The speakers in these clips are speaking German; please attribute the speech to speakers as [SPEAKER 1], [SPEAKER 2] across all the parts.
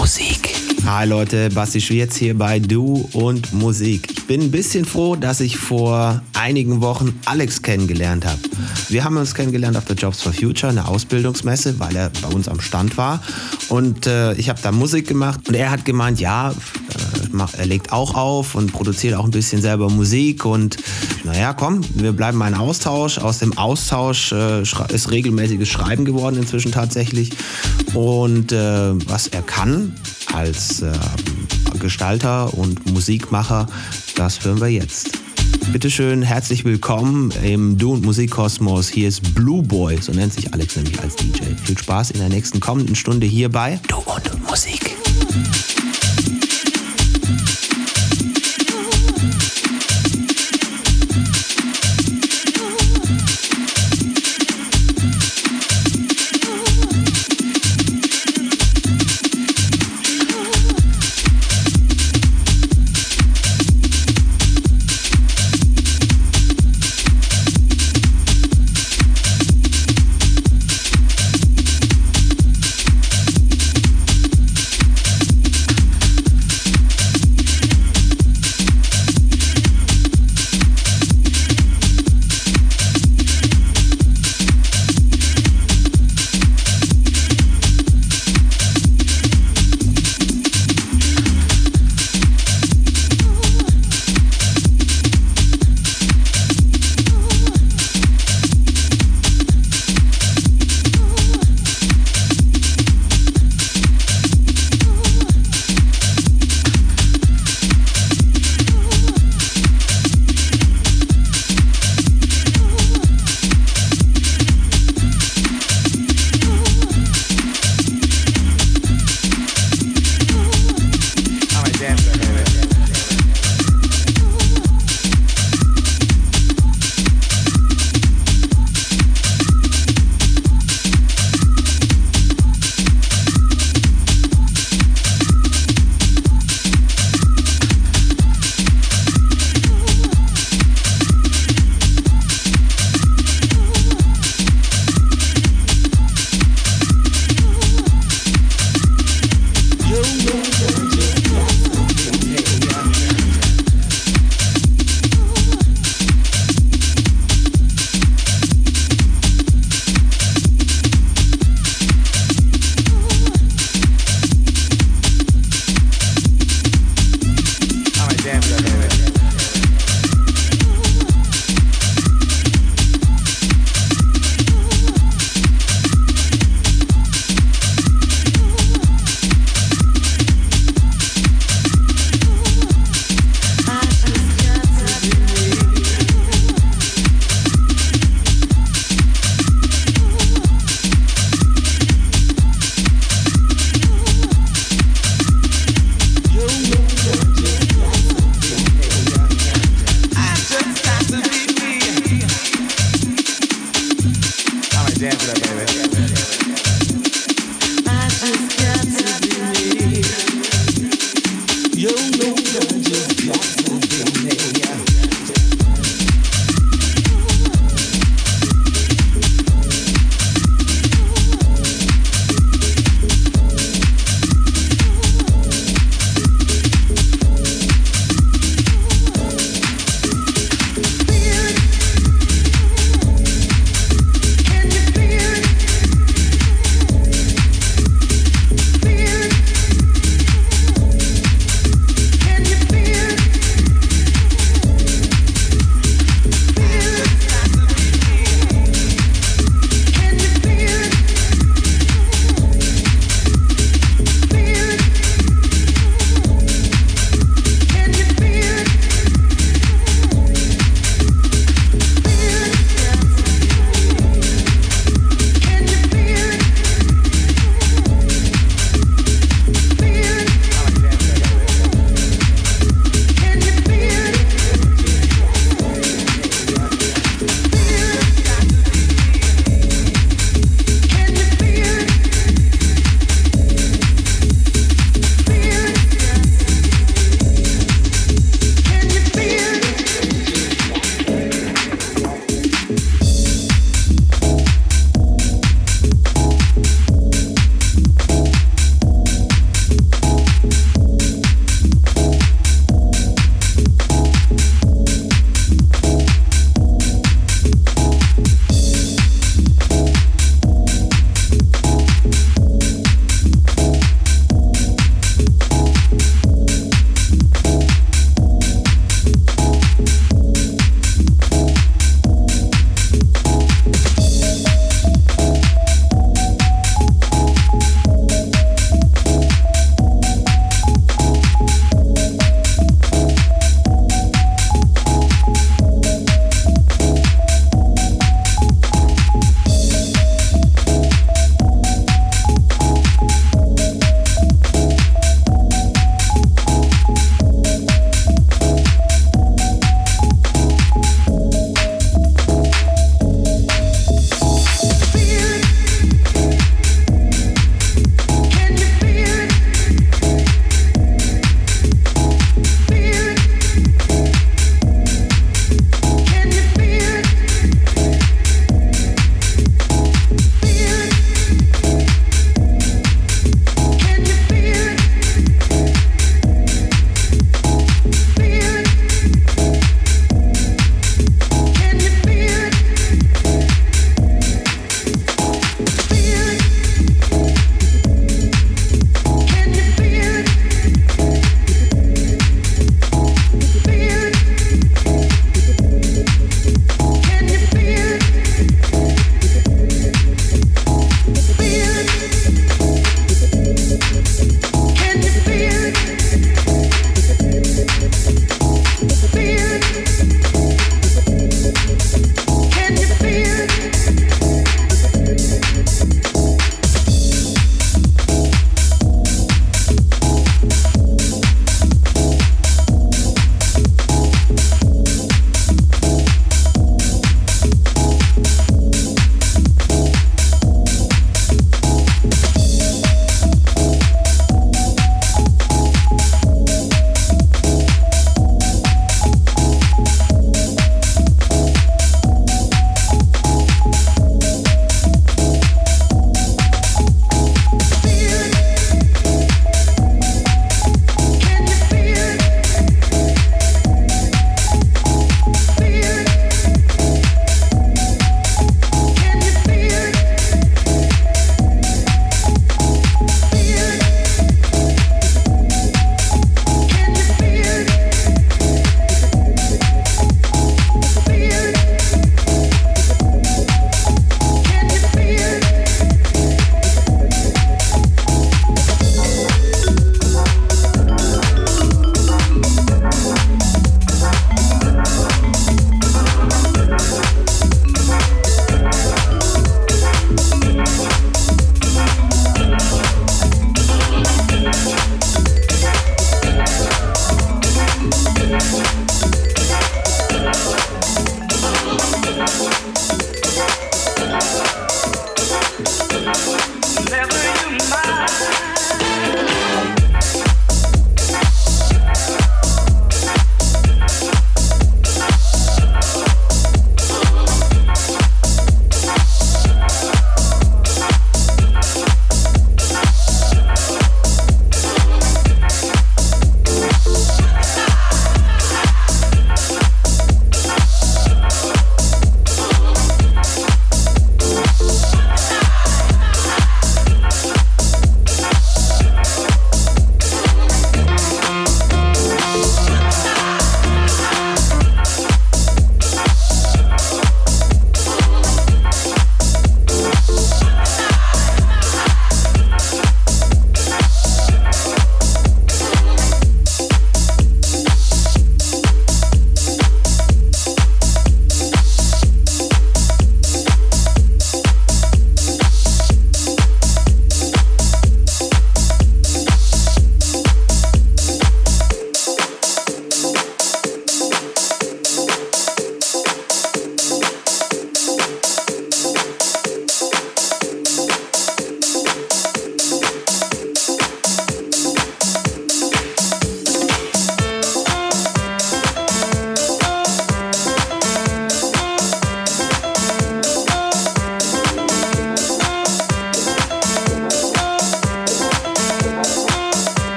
[SPEAKER 1] Musik.
[SPEAKER 2] Hi Leute, Basti Schwierz hier bei Du und Musik. Ich bin ein bisschen froh, dass ich vor einigen Wochen Alex kennengelernt habe. Wir haben uns kennengelernt auf der Jobs for Future, eine Ausbildungsmesse, weil er bei uns am Stand war. Und äh, ich habe da Musik gemacht und er hat gemeint, ja, äh, er legt auch auf und produziert auch ein bisschen selber Musik. Und naja, komm, wir bleiben mal in Austausch. Aus dem Austausch äh, ist regelmäßiges Schreiben geworden inzwischen tatsächlich. Und äh, was er kann als äh, Gestalter und Musikmacher, das hören wir jetzt. Bitteschön, herzlich willkommen im Du und Musikkosmos. Hier ist Blue Boy, so nennt sich Alex nämlich als DJ. Viel Spaß in der nächsten kommenden Stunde hier bei
[SPEAKER 1] Du und Musik.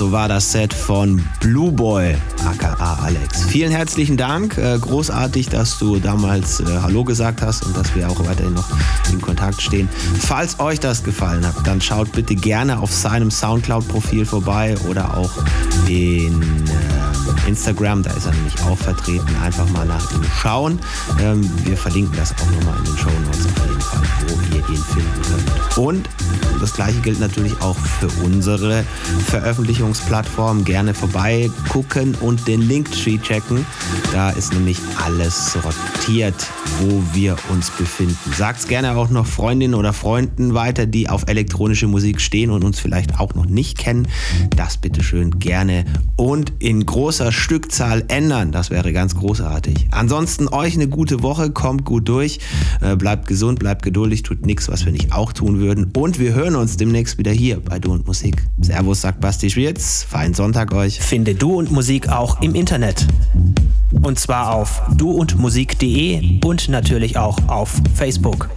[SPEAKER 2] Also war das Set von Blue Boy, aka Alex. Vielen herzlichen Dank. Äh, großartig, dass du damals äh, Hallo gesagt hast und dass wir auch weiterhin noch in Kontakt stehen. Falls euch das gefallen hat, dann schaut bitte gerne auf seinem Soundcloud-Profil vorbei oder auch in äh, Instagram. Da ist er nämlich auch vertreten. Einfach mal nach ihm schauen. Ähm, wir verlinken das auch nochmal in den Show Notes auf jeden Fall, wo ihr ihn finden könnt. Und das gleiche gilt natürlich auch für unsere Veröffentlichungsplattform. Gerne vorbeigucken und den Linktree checken. Da ist nämlich alles sortiert, wo wir uns befinden. Sagt es gerne auch noch Freundinnen oder Freunden weiter, die auf elektronische Musik stehen und uns vielleicht auch noch nicht kennen. Das bitte schön gerne und in großer Stückzahl ändern. Das wäre ganz großartig. Ansonsten euch eine gute Woche, kommt gut durch, äh, bleibt gesund, bleibt geduldig, tut nichts, was wir nicht auch tun würden. Und wir hören uns demnächst wieder hier bei Du und Musik. Servus, sagt Basti Schwierz. Feinen Sonntag euch.
[SPEAKER 1] Finde Du und Musik auch im Internet. Und zwar auf duundmusik.de und natürlich auch auf Facebook.